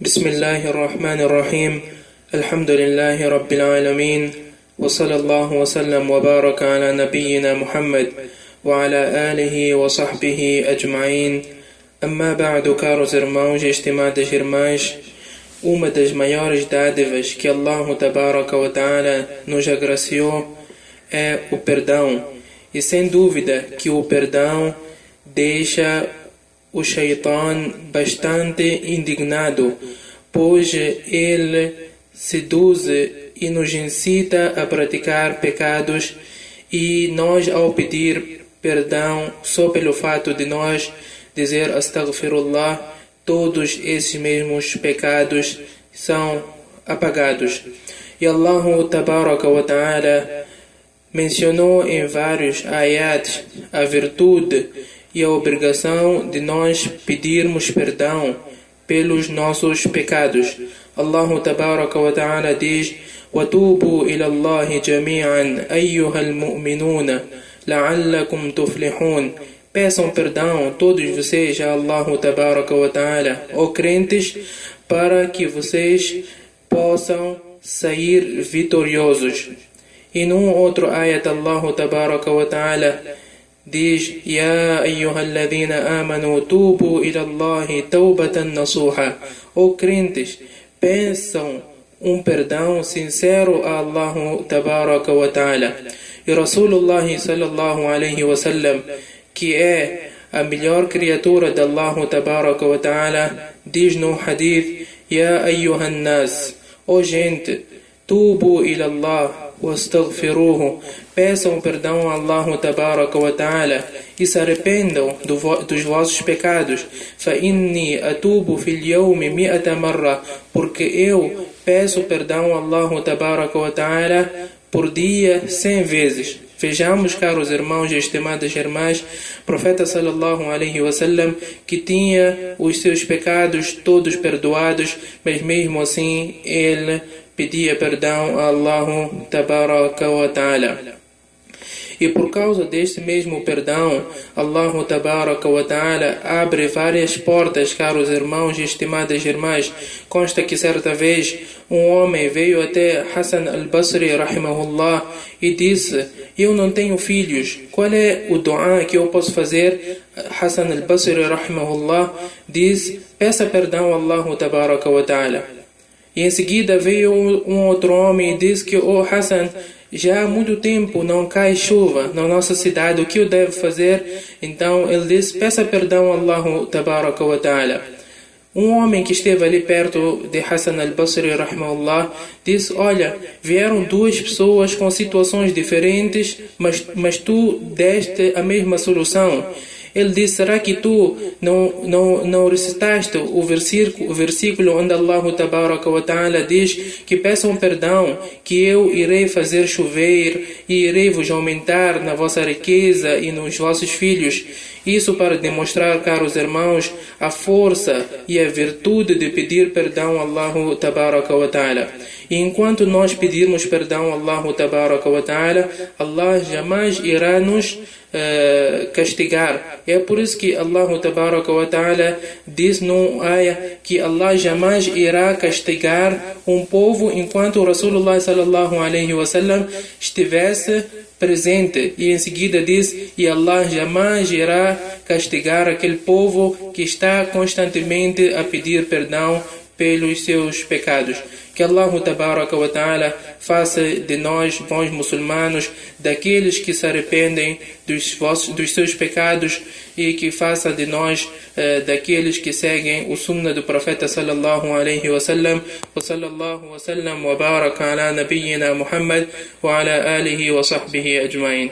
بسم الله الرحمن الرحيم الحمد لله رب العالمين وصلى الله وسلم وبارك على نبينا محمد وعلى آله وصحبه أجمعين أما بعد caros irmãos e estimadas irmãs uma das maiores dádivas que Allah Tabaraka wa Ta'ala nos agraciou é o perdão e sem dúvida que o perdão deixa o Shaitan bastante indignado, pois ele seduz e nos incita a praticar pecados e nós ao pedir perdão só pelo fato de nós dizer astaghfirullah todos esses mesmos pecados são apagados. E Allah tabaraka wa ta'ala mencionou em vários ayats a virtude e a obrigação de nós pedirmos perdão pelos nossos pecados. Allah tabaraka wa ta'ala diz: "Watubu ila Allah jami'an ayyuhal mu'minuna la'allakum tuflihun." Peçam perdão todos vocês a Allah tabaraka wa ta'ala, ó crentes, para que vocês possam sair vitoriosos. E num outro ayat Allah tabaraka wa ta'ala diz: Ya ayyuhalladhina amanu tubu ila Allah tawbatan nasuha. Ó crentes, pensam um perdão sincero a Allah tabaraka wa ta'ala. E Rasulullah sallallahu alaihi wasallam, que é a melhor criatura de Allah tabaraka wa ta'ala, diz no hadith: Ya ayyuhan nas, ó gente, tubu ila Allah واستغفروه peçam perdão a Allah tabaraka wa ta'ala e se arrependam do vo dos vossos pecados فإني أتوب في اليوم مئة مرة porque eu peço perdão a Allah tabaraka wa ta'ala por dia cem vezes Vejamos, caros irmãos e estimadas irmãs, profeta sallallahu alaihi wasallam que tinha os seus pecados todos perdoados, mas mesmo assim ele pedia perdão a Allah tabaraka wa ta'ala. E por causa deste mesmo perdão, Allah tabaraka wa ta'ala abre várias portas, caros irmãos e estimadas irmãs. Consta que certa vez um homem veio até Hassan al-Basri rahimahullah e disse: Eu não tenho filhos, qual é o dua que eu posso fazer? Hassan al-Basri rahimahullah diz: Peça perdão a Allah tabaraka wa ta'ala. E em seguida veio um outro homem e disse que, oh Hassan, já há muito tempo não cai chuva na nossa cidade, o que eu devo fazer? Então ele disse, peça perdão a Allah tabaraka wa ta'ala. Um homem que esteve ali perto de Hassan al-Basri rahimahullah disse, olha, vieram duas pessoas com situações diferentes, mas, mas tu deste a mesma solução. Ele disse: Será que tu não, não, não recitaste o versículo, o versículo onde Allah ta'ala diz que peçam perdão, que eu irei fazer chover e irei vos aumentar na vossa riqueza e nos vossos filhos? Isso para demonstrar, caros irmãos, a força e a virtude de pedir perdão a Allah ta'ala. E enquanto nós pedirmos perdão a Allah tabaraka wa ta'ala, Allah jamais irá nos uh, castigar. É por isso que Allah tabaraka wa ta'ala diz no ayah que Allah jamais irá castigar um povo enquanto o Rasulullah sallallahu alaihi wasallam estivesse presente e em seguida diz e Allah jamais irá castigar aquele povo que está constantemente a pedir perdão pelos seus pecados. Que Allah tabaraka wa ta'ala faça de nós, bons muçulmanos, daqueles que se arrependem dos, vossos, dos seus pecados e que faça de nós uh, daqueles que seguem o sunnah do profeta sallallahu alaihi wasallam wa sallallahu wa sallam wa baraka ala nabiyyina Muhammad wa ala alihi wa sahbihi ajma'in.